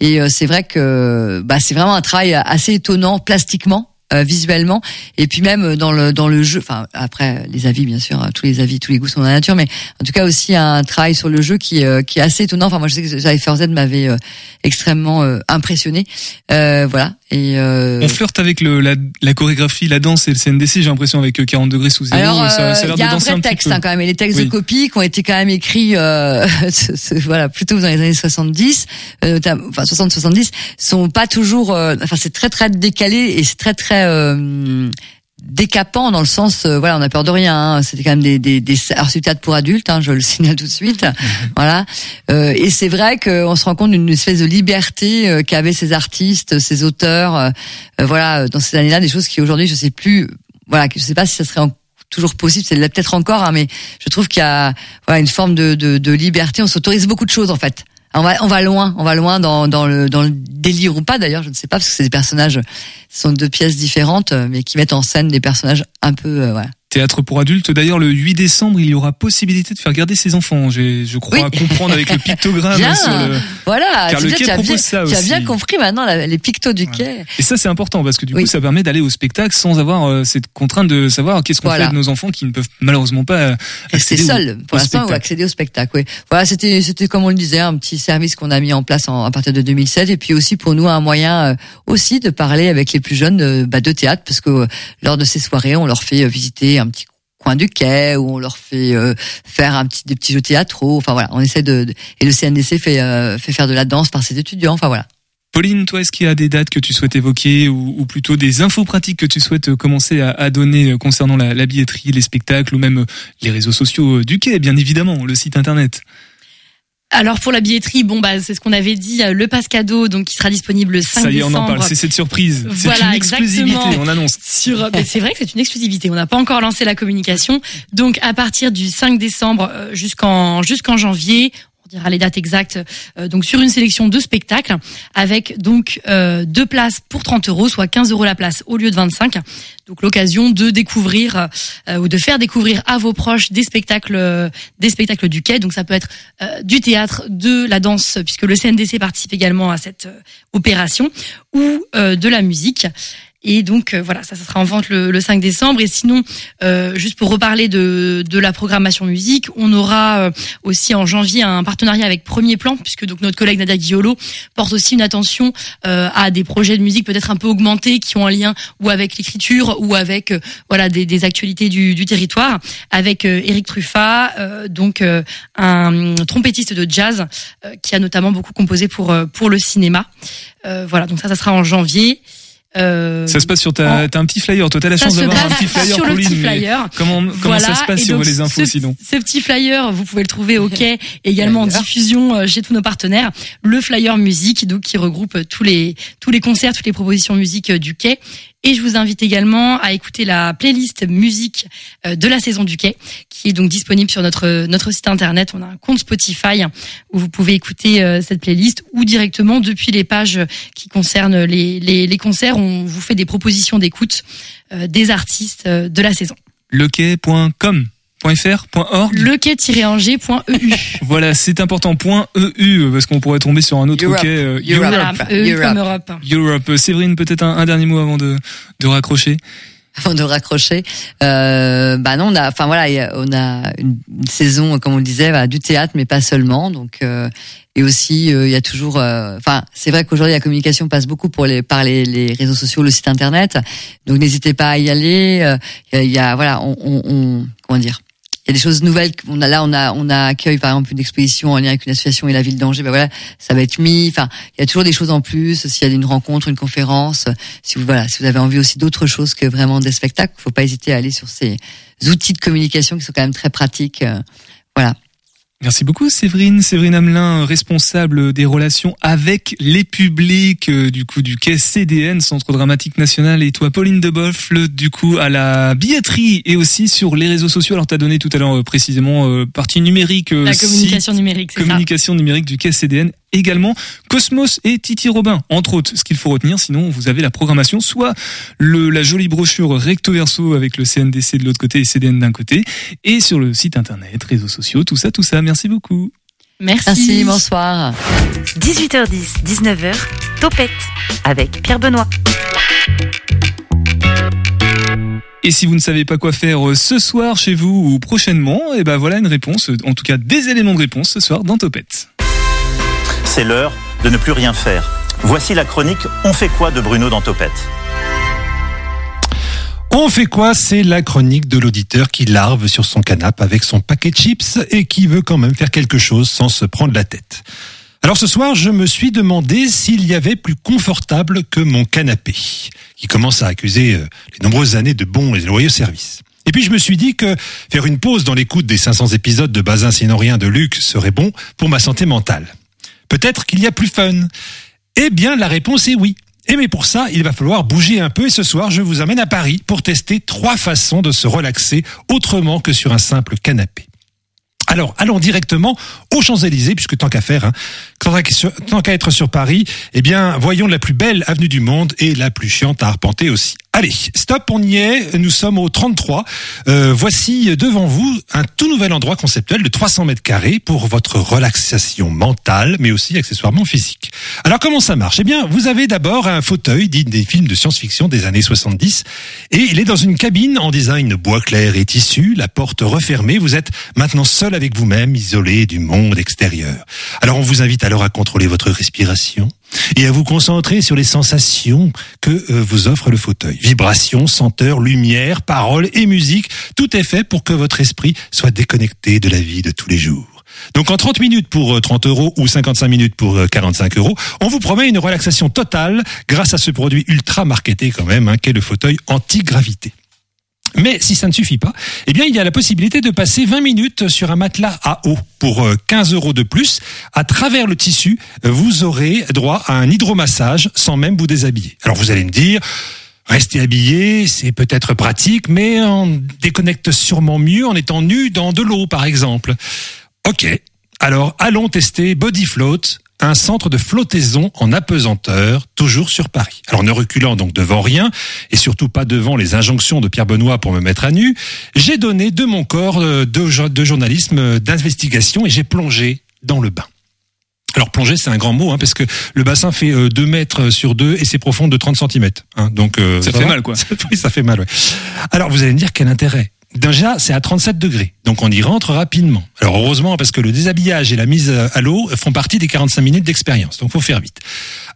Et euh, c'est vrai que bah c'est vraiment un travail assez étonnant plastiquement. Euh, visuellement. Et puis même dans le dans le jeu enfin après les avis bien sûr tous les avis tous les goûts sont dans la nature mais en tout cas aussi un travail sur le jeu qui euh, qui est assez étonnant. Enfin moi je sais que Cypher Z m'avait euh, extrêmement euh, impressionné. Euh, voilà. Et euh, On flirte avec le, la, la chorégraphie, la danse et le CNDC, j'ai l'impression, avec euh, 40 degrés sous zéro. Alors, euh, il y a un vrai texte hein, quand même, et les textes Oui. de copie qui ont été quand même écrits, euh, voilà, plutôt dans les années 70, euh, notamment- enfin 60-70, sont pas toujours, euh, enfin c'est très très décalé et c'est très très euh, décapant dans le sens, euh, voilà, on a peur de rien. hein. C'était quand même des, des, des alors c'est du théâtre pour adultes, hein, je le signale tout de suite, voilà. Euh, et c'est vrai qu'on se rend compte d'une espèce de liberté euh, qu'avaient ces artistes, ces auteurs, voilà, dans ces années-là, des choses qui aujourd'hui, je sais plus, voilà, je sais pas si ça serait en- toujours possible, c'est peut-être encore, hein, mais je trouve qu'il y a voilà une forme de, de, de liberté. On s'autorise beaucoup de choses en fait. On va, on va loin, on va loin dans, dans le dans le délire ou pas d'ailleurs, je ne sais pas parce que c'est personnages, ce sont deux pièces différentes, euh, mais qui mettent en scène des personnages un peu, euh. Théâtre pour adultes. D'ailleurs, le 8 décembre, il y aura possibilité de faire garder ses enfants. J'ai, je crois Oui. comprendre avec le pictogramme Bien, sur le. voilà. Car le quai tu as propose bien, ça tu as aussi. bien compris maintenant la- les pictos du quai. Et ça, c'est important parce que du Oui. coup, ça permet d'aller au spectacle sans avoir euh, cette contrainte de savoir qu'est-ce qu'on Voilà. fait de nos enfants qui ne peuvent malheureusement pas euh, Rester accéder au- seul pour l'instant ou accéder au spectacle. Oui. Voilà, c'était c'était comme on le disait un petit service qu'on a mis en place en- à partir de 2007 et puis aussi pour nous un moyen euh, aussi de parler avec les plus jeunes euh, bah, de théâtre parce que lors de ces soirées on leur fait visiter un petit coin du quai ou on leur fait euh, faire un petit des petits jeux théâtraux. Enfin voilà, on essaie de, et le CNDC fait euh, fait faire de la danse par ses étudiants. Enfin voilà. Pauline, toi, est-ce qu'il y a des dates que tu souhaites évoquer ou, plutôt des infos pratiques que tu souhaites euh, commencer à, donner concernant la, billetterie, les spectacles ou même les réseaux sociaux du quai, bien évidemment, le site internet? Alors pour la billetterie, bon bah c'est ce qu'on avait dit, euh, le passe cadeau donc qui sera disponible le 5 Ça y est, on décembre. en parle. C'est cette surprise. C'est une exclusivité. On annonce. Sur, c'est vrai que c'est une exclusivité. On n'a pas encore lancé la communication. Donc à partir du 5 décembre euh, jusqu'en jusqu'en janvier, on dira les dates exactes. euh, donc sur une sélection de spectacles avec donc euh, deux places pour 30 euros, soit 15 euros la place au lieu de 25. Donc l'occasion de découvrir euh, ou de faire découvrir à vos proches des spectacles des spectacles du quai. Donc ça peut être du théâtre, de la danse puisque le CNDC participe également à cette opération ou de la musique. Et donc euh, voilà, ça, ça sera en vente le, le 5 décembre. Et sinon, euh, juste pour reparler de, de la programmation musique, on aura euh, aussi en janvier un partenariat avec Premier Plan, puisque donc notre collègue Nadia Guiolo porte aussi une attention à des projets de musique peut-être un peu augmentés, qui ont un lien ou avec l'écriture ou avec voilà des, des actualités du, du territoire, avec Eric Truffat, donc un trompettiste de jazz qui a notamment beaucoup composé pour pour le cinéma. Euh, voilà, donc ça, ça sera en janvier. Euh, Ça se passe sur ta, t'as un petit flyer. Toi, t'as la ça chance d'avoir un petit flyer, sur le Pauline, petit flyer. Comment, comment ça se passe Et sur donc, les infos ce, sinon Ce petit flyer, vous pouvez le trouver au quai, également en diffusion euh, chez tous nos partenaires. Le flyer musique, donc qui regroupe tous les tous les concerts, toutes les propositions musique euh, du quai. Et je vous invite également à écouter la playlist musique euh, de la saison du quai, qui est donc disponible sur notre notre site internet. On a un compte Spotify où vous pouvez écouter euh, cette playlist ou directement depuis les pages qui concernent les les, concerts. On vous fait des propositions d'écoute euh, des artistes de la saison. .fr, .org. lequay-angers.eu. Voilà, c'est important. .eu parce qu'on pourrait tomber sur un autre Europe. quai. euh, Europe. Voilà, EU comme Europe. Europe. Séverine, peut-être un, un dernier mot avant de, de raccrocher. avant de raccrocher. Euh, bah non, on a, enfin voilà, on a une, une saison, comme on le disait, bah, du théâtre, mais pas seulement. Donc, euh, et aussi, euh, il y a toujours, euh, enfin, c'est vrai qu'aujourd'hui la communication passe beaucoup pour les, par les, les réseaux sociaux, le site internet. Donc, n'hésitez pas à y aller. Euh, Il y, a, il y a- voilà, on, on, on- comment dire. Il y a des choses nouvelles. qu'on a là, on a, on a accueilli par exemple une exposition en lien avec une association et la ville d'Angers. Ben voilà, ça va être mis. Enfin, il y a toujours des choses en plus. S'il y a une rencontre, une conférence, si vous voilà, si vous avez envie aussi d'autres choses que vraiment des spectacles, faut pas hésiter à aller sur ces outils de communication qui sont quand même très pratiques. euh, Voilà. Merci beaucoup Séverine. Séverine Hamelin, responsable des relations avec les publics euh, du coup du quai CDN, Centre Dramatique National, et toi Pauline Deboffle, du coup à la billetterie et aussi sur les réseaux sociaux. Alors tu as donné tout à l'heure euh, précisément euh, partie numérique, La site, communication numérique, c'est ça. communication numérique du quai CDN. Également Cosmos et Titi Robin, entre autres. Ce qu'il faut retenir, sinon vous avez la programmation, soit le, la jolie brochure recto verso avec le CNDC de l'autre côté et CDN d'un côté, et sur le site internet, réseaux sociaux, tout ça, tout ça. Merci beaucoup. Merci. Merci, bonsoir. 18h10, 19h, Topette avec Pierre Benoît. Et si vous ne savez pas quoi faire euh, ce soir chez vous ou prochainement, et ben voilà une réponse, en tout cas des éléments de réponse ce soir dans Topette. C'est l'heure de ne plus rien faire. Voici la chronique On fait quoi de Bruno dans Topette On fait quoi C'est la chronique de l'auditeur qui larve sur son canapé avec son paquet de chips et qui veut quand même faire quelque chose sans se prendre la tête. Alors ce soir, je me suis demandé s'il y avait plus confortable que mon canapé, qui commence à accuser euh, les nombreuses années de bons et loyaux services. Et puis je me suis dit que faire une pause dans l'écoute des 500 épisodes de Bazin sinon rien de Luc serait bon pour ma santé mentale. Peut-être qu'il y a plus fun. Eh bien, la réponse est oui. Et mais pour ça, il va falloir bouger un peu et ce soir, je vous amène à Paris pour tester trois façons de se relaxer autrement que sur un simple canapé. Alors, allons directement aux Champs-Élysées, puisque tant qu'à faire, hein, tant qu'à être sur Paris, eh bien, voyons la plus belle avenue du monde et la plus chiante à arpenter aussi. Allez, stop, on y est, nous sommes au 33. Euh, voici devant vous un tout nouvel endroit conceptuel de 300 mètres carrés pour votre relaxation mentale, mais aussi accessoirement physique. Alors, comment ça marche? Eh bien, vous avez d'abord un fauteuil digne des films de science-fiction des années 70, et il est dans une cabine en design bois clair et tissu, la porte refermée, vous êtes maintenant seul avec vous-même, isolé du monde extérieur. Alors, on vous invite alors à contrôler votre respiration, et à vous concentrer sur les sensations que euh, vous offre le fauteuil. Vibrations, senteurs, lumière, paroles et musique, tout est fait pour que votre esprit soit déconnecté de la vie de tous les jours. Donc en 30 minutes pour euh, 30 euros ou 55 minutes pour euh, 45 euros, on vous promet une relaxation totale grâce à ce produit ultra marketé quand même, hein, qu'est le fauteuil anti-gravité. Mais si ça ne suffit pas, eh bien, il y a la possibilité de passer 20 minutes sur un matelas à eau pour euh, 15 euros de plus. À travers le tissu, euh, vous aurez droit à un hydromassage sans même vous déshabiller. Alors vous allez me dire, rester habillé, c'est peut-être pratique, mais on déconnecte sûrement mieux en étant nu dans de l'eau, par exemple. Ok. Alors, allons tester Body Float, un centre de flottaison en apesanteur, toujours sur Paris. Alors, ne reculant donc devant rien, et surtout pas devant les injonctions de Pierre Benoît pour me mettre à nu, j'ai donné de mon corps euh, de, jo- de journalisme, euh, d'investigation, et j'ai plongé dans le bain. Alors plonger, c'est un grand mot, hein, parce que le bassin fait euh, 2 mètres sur 2 et c'est profond de 30 cm. Hein, donc euh, Ça fait va mal, quoi. oui, ça fait mal. Ouais. Alors vous allez me dire quel intérêt Déjà, c'est à 37 degrés, donc on y rentre rapidement. Alors heureusement, parce que le déshabillage et la mise à l'eau font partie des 45 minutes d'expérience, donc faut faire vite.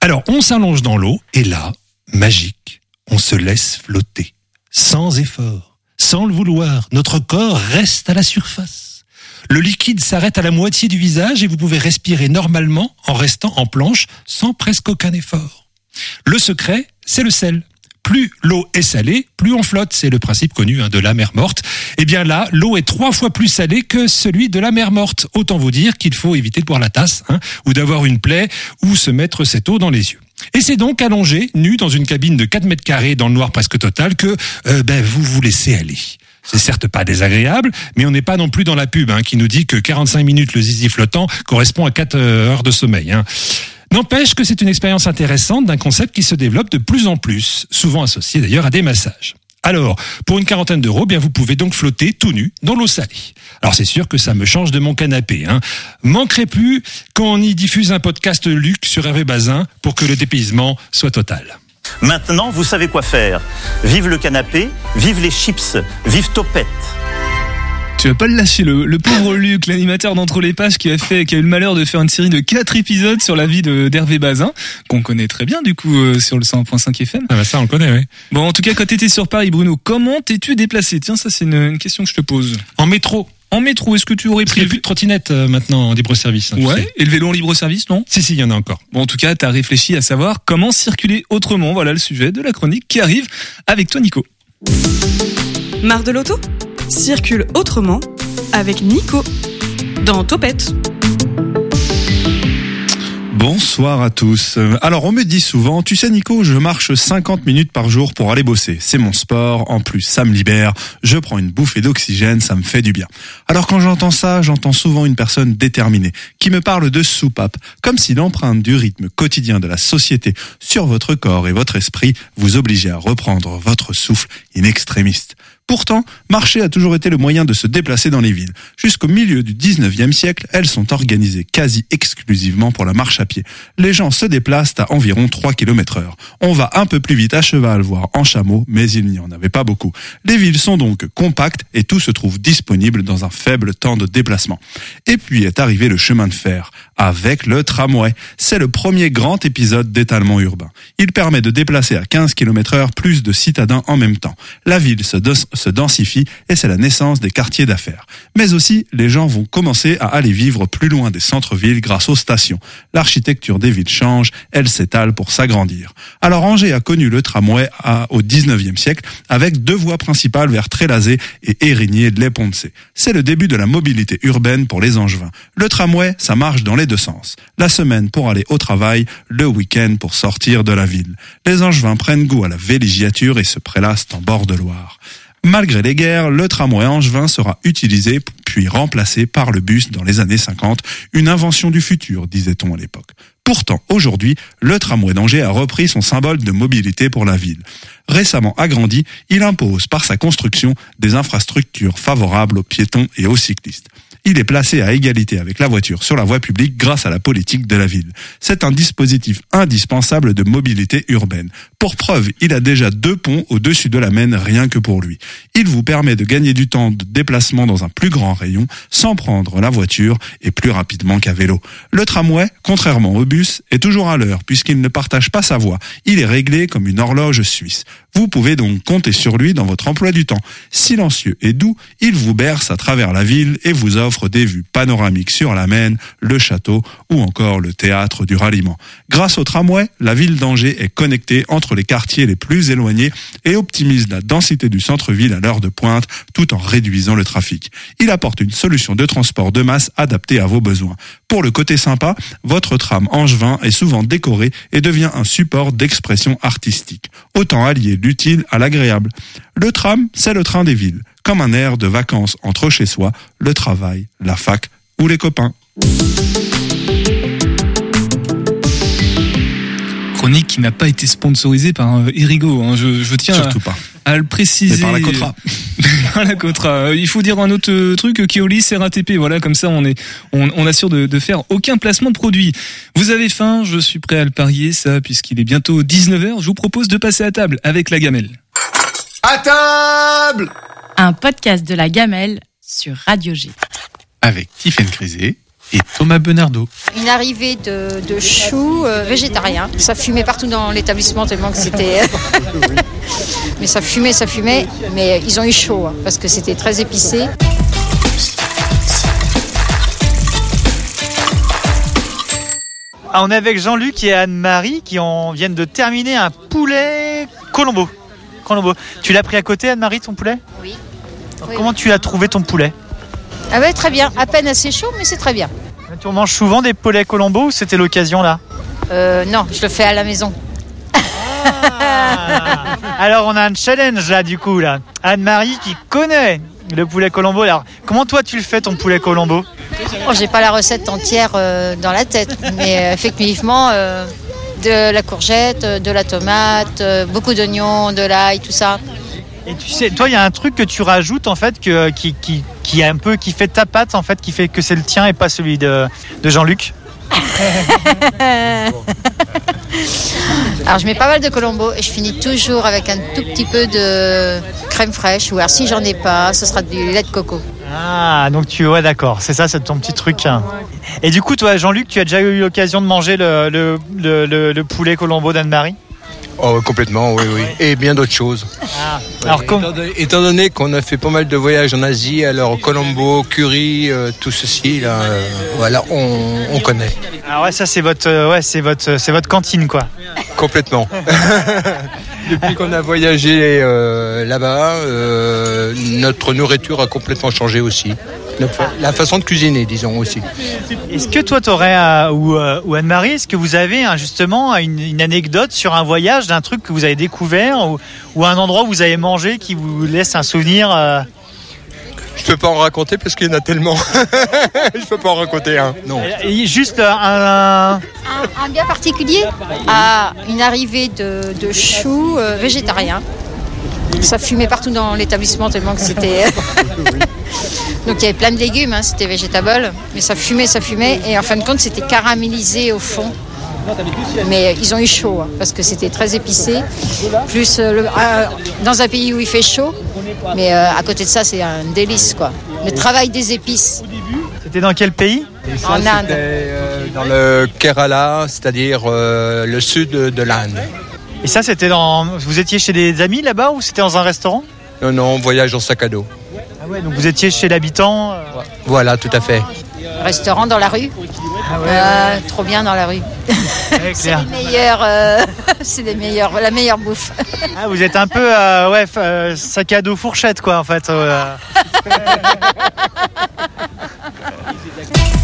Alors on s'allonge dans l'eau et là, magique, on se laisse flotter, sans effort, sans le vouloir. Notre corps reste à la surface. Le liquide s'arrête à la moitié du visage et vous pouvez respirer normalement en restant en planche sans presque aucun effort. Le secret, c'est le sel. Plus l'eau est salée, plus on flotte. C'est le principe connu hein, de la mer morte. Eh bien là, l'eau est trois fois plus salée que celui de la mer morte. Autant vous dire qu'il faut éviter de boire la tasse, hein, ou d'avoir une plaie, ou se mettre cette eau dans les yeux. Et c'est donc allongé, nu dans une cabine de 4 mètres carrés dans le noir presque total que euh, ben, vous vous laissez aller. C'est certes pas désagréable, mais on n'est pas non plus dans la pub hein, qui nous dit que 45 minutes le zizi flottant correspond à 4 heures de sommeil. Hein. N'empêche que c'est une expérience intéressante d'un concept qui se développe de plus en plus, souvent associé d'ailleurs à des massages. Alors, pour une quarantaine d'euros, bien vous pouvez donc flotter tout nu dans l'eau salée. Alors c'est sûr que ça me change de mon canapé. Hein. Manquerait plus qu'on y diffuse un podcast Luc sur Hervé Bazin pour que le dépaysement soit total. Maintenant, vous savez quoi faire. Vive le canapé, vive les chips, vive Topette. Tu vas pas le lâcher, le, le pauvre Luc, l'animateur d'Entre les Pages qui a fait, qui a eu le malheur de faire une série de quatre épisodes sur la vie de d'Hervé Bazin, qu'on connaît très bien du coup euh, sur le 100.5 FM. Ah bah ça on le connaît, oui. Bon, en tout cas, quand t'étais sur Paris, Bruno, comment t'es-tu déplacé? Tiens, ça c'est une, une question que je te pose. En métro. En métro, est-ce que tu aurais pris plus de trottinette euh, maintenant en libre service. hein, tu Ouais, sais. et le vélo en libre service, non? Si, si, il y en a encore. Bon, en tout cas, t'as réfléchi à savoir comment circuler autrement. Voilà le sujet de la chronique qui arrive avec toi, Nico. Marre de l'auto? Circule autrement avec Nico dans Topette. Bonsoir à tous. Alors on me dit souvent, tu sais Nico, je marche 50 minutes par jour pour aller bosser. C'est mon sport, en plus ça me libère, je prends une bouffée d'oxygène, ça me fait du bien. Alors quand j'entends ça, j'entends souvent une personne déterminée qui me parle de soupape, comme si l'empreinte du rythme quotidien de la société sur votre corps et votre esprit vous obligeait à reprendre votre souffle in. Pourtant, marcher a toujours été le moyen de se déplacer dans les villes. Jusqu'au milieu du 19e siècle, elles sont organisées quasi exclusivement pour la marche à pied. Les gens se déplacent à environ 3 km heure. On va un peu plus vite à cheval, voire en chameau, mais il n'y en avait pas beaucoup. Les villes sont donc compactes et tout se trouve disponible dans un faible temps de déplacement. Et puis est arrivé le chemin de fer, avec le tramway. C'est le premier grand épisode d'étalement urbain. Il permet de déplacer à 15 km heure plus de citadins en même temps. La ville se, se densifie et c'est la naissance des quartiers d'affaires. Mais aussi, les gens vont commencer à aller vivre plus loin des centres-villes grâce aux stations. L'architecture des villes change, elle s'étale pour s'agrandir. Alors Angers a connu le tramway au 19e siècle avec deux voies principales vers Trélazé et Érigné-les-Poncé. C'est le début de la mobilité urbaine pour les Angevins. Le tramway, ça marche dans les sens. La semaine pour aller au travail, le week-end pour sortir de la ville. Les Angevins prennent goût à la villégiature et se prélassent en bord de Loire. Malgré les guerres, le tramway angevin sera utilisé puis remplacé par le bus dans les années 50, une invention du futur, disait-on à l'époque. Pourtant, aujourd'hui, le tramway d'Angers a repris son symbole de mobilité pour la ville. Récemment agrandi, il impose par sa construction des infrastructures favorables aux piétons et aux cyclistes. Il est placé à égalité avec la voiture sur la voie publique grâce à la politique de la ville. C'est un dispositif indispensable de mobilité urbaine. Pour preuve, il a déjà deux ponts au-dessus de la Maine rien que pour lui. Il vous permet de gagner du temps de déplacement dans un plus grand rayon sans prendre la voiture et plus rapidement qu'à vélo. Le tramway, contrairement au bus, est toujours à l'heure puisqu'il ne partage pas sa voie. Il est réglé comme une horloge suisse. Vous pouvez donc compter sur lui dans votre emploi du temps. Silencieux et doux, il vous berce à travers la ville et vous offre des vues panoramiques sur la Maine, le château ou encore le théâtre du ralliement. Grâce au tramway, la ville d'Angers est connectée entre les quartiers les plus éloignés et optimise la densité du centre-ville à l'heure de pointe tout en réduisant le trafic. Il apporte une solution de transport de masse adaptée à vos besoins. Pour le côté sympa, votre tram angevin est souvent décoré et devient un support d'expression artistique. Autant allier l'utile à l'agréable. Le tram, c'est le train des villes, comme un air de vacances entre chez soi, le travail, la fac ou les copains. Chronique qui n'a pas été sponsorisée par euh, Erigo. hein. Je, je tiens Surtout à, pas. à le préciser. Mais par la Cotra. par la Cotra. Euh, Il faut dire un autre euh, truc, Keolis, RATP. Voilà, comme ça, on est, on, on assure de, de faire aucun placement de produit. Vous avez faim, je suis prêt à le parier, ça, puisqu'il est bientôt 19h. Je vous propose de passer à table avec la gamelle. À table Un podcast de la gamelle sur Radio G. Avec Tiffaine Crisé et Thomas Benardo. Une arrivée de, de choux euh, végétariens. Ça fumait partout dans l'établissement tellement que c'était. mais ça fumait, ça fumait. Mais ils ont eu chaud hein, parce que c'était très épicé. Ah, on est avec Jean-Luc et Anne-Marie qui en viennent de terminer un poulet Colombo. Colombo. Tu l'as pris à côté, Anne-Marie, ton poulet? Oui. Comment tu as trouvé ton poulet? Ah ouais, très bien. À peine assez chaud, mais c'est très bien. Tu en manges souvent des poulets Colombo ou c'était l'occasion là Euh, non, je le fais à la maison. Alors on a un challenge là du coup là. Anne-Marie qui connaît le poulet Colombo. Alors comment toi tu le fais ton poulet Colombo Oh, j'ai pas la recette entière euh, dans la tête, mais euh, effectivement, euh, de la courgette, de la tomate, beaucoup d'oignons, de l'ail, tout ça. Et tu sais, toi il y a un truc que tu rajoutes en fait que, qui, qui, qui est un peu qui fait ta pâte en fait, qui fait que c'est le tien et pas celui de, de Jean-Luc. Alors je mets pas mal de colombo et je finis toujours avec un tout petit peu de crème fraîche ou alors si j'en ai pas, ce sera du lait de coco. Ah donc tu ouais d'accord, c'est ça, c'est ton petit truc. Et du coup toi Jean-Luc, tu as déjà eu l'occasion de manger le, le, le, le- le poulet Colombo d'Anne-Marie? Oh, complètement, oui, oui. Et bien d'autres choses. Alors, étant, donné, étant donné qu'on a fait pas mal de voyages en Asie, alors Colombo, curry, euh, tout ceci, là, euh, voilà, on, on connaît. Ah ouais ça c'est votre euh, ouais c'est votre c'est votre cantine quoi. Complètement. Depuis qu'on a voyagé là-bas, notre nourriture a complètement changé aussi. La façon de cuisiner, disons aussi. Est-ce que toi, t'aurais, euh, ou, euh, ou Anne-Marie, est-ce que vous avez hein, justement une, une anecdote sur un voyage d'un truc que vous avez découvert ou, ou un endroit où vous avez mangé qui vous laisse un souvenir euh, Je peux pas en raconter parce qu'il y en a tellement. Je peux pas en raconter un. Non. Juste un, Un, un bien particulier à une arrivée de, de choux euh, végétariens. Ça fumait partout dans l'établissement tellement que c'était. Donc il y avait plein de légumes, hein, c'était végétable, mais ça fumait, ça fumait, et en fin de compte c'était caramélisé au fond. Mais ils ont eu chaud hein, parce que c'était très épicé. Plus euh, le- euh, dans un pays où il fait chaud, mais euh, à côté de ça c'est un délice quoi. Le travail des épices. C'était dans quel pays? En Inde. C'était, euh, dans le Kerala, c'est-à-dire euh, le sud de l'Inde. Et ça, c'était dans. Vous étiez chez des amis là-bas ou c'était dans un restaurant? Non, non, voyage en sac à dos. Ah ouais, donc vous étiez chez l'habitant. euh, Voilà, tout à fait. Restaurant dans la rue. Euh, trop bien dans la rue. c'est les meilleurs, euh, c'est les meilleurs, la meilleure bouffe. Ah, vous êtes un peu euh, ouais, euh, sac à dos fourchette quoi en fait.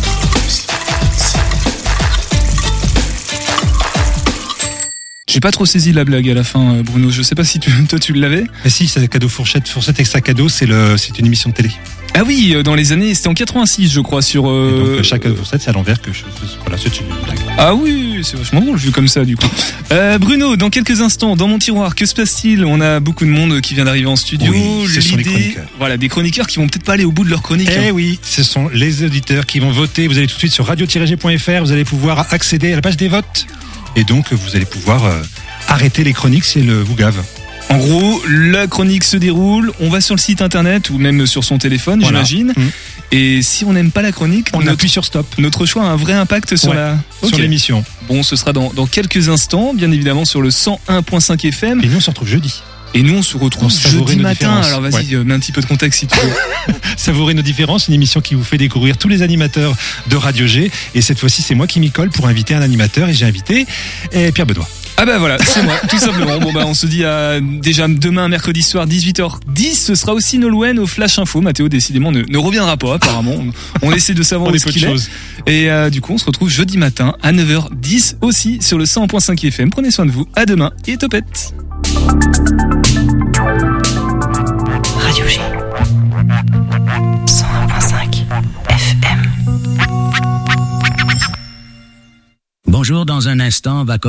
J'ai pas trop saisi la blague à la fin, euh, Bruno. Je sais pas si tu, toi tu l'avais. Mais si, c'est cadeau fourchette, fourchette et sac à dos, c'est le, c'est une émission de télé. Ah oui, euh, dans les années, c'était en 86, je crois, sur. euh, Donc chaque cadeau fourchette, c'est à l'envers que je, voilà, c'est une blague. Ah oui, c'est vachement drôle vu comme ça du coup. Euh, Bruno, dans quelques instants, dans mon tiroir, que se passe-t-il? On a beaucoup de monde qui vient d'arriver en studio. Oui, ce sont les chroniqueurs. Voilà, des chroniqueurs qui vont peut-être pas aller au bout de leur chronique. Eh hein. oui, ce sont les auditeurs qui vont voter. Vous allez tout de suite sur radio-g.fr, vous allez pouvoir accéder à la page des votes. Et donc, vous allez pouvoir euh, arrêter les chroniques si elles vous gavent. En gros, la chronique se déroule, on va sur le site internet ou même sur son téléphone, Voilà. j'imagine. Mm. Et si on n'aime pas la chronique, On notre, appuie sur stop. notre choix a un vrai impact sur Ouais, la sur Ok. l'émission. Bon, ce sera dans, dans quelques instants, bien évidemment sur le 101.5 FM. Et nous, on se retrouve jeudi. Et nous, on se retrouve jeudi nos matin. Alors vas-y, Ouais. euh, mets un petit peu de contexte si tu veux. Savourer nos différences, une émission qui vous fait découvrir tous les animateurs de Radio G. Et cette fois-ci, c'est moi qui m'y colle pour inviter un animateur. Et j'ai invité eh, Pierre Benoît. Ah bah voilà, c'est moi, tout simplement. Bon bah on se dit à déjà demain mercredi soir 18h10, ce sera aussi Nolwenn au Flash Info. Mathéo décidément ne, ne reviendra pas apparemment. On, on essaie de savoir On est ce qu'il est. choses. Et euh, du coup on se retrouve jeudi matin à 9h10 aussi sur le 100.5 FM. Prenez soin de vous, à demain et topette. Radio G. 101.5 FM. Bonjour, dans un instant, va commencer.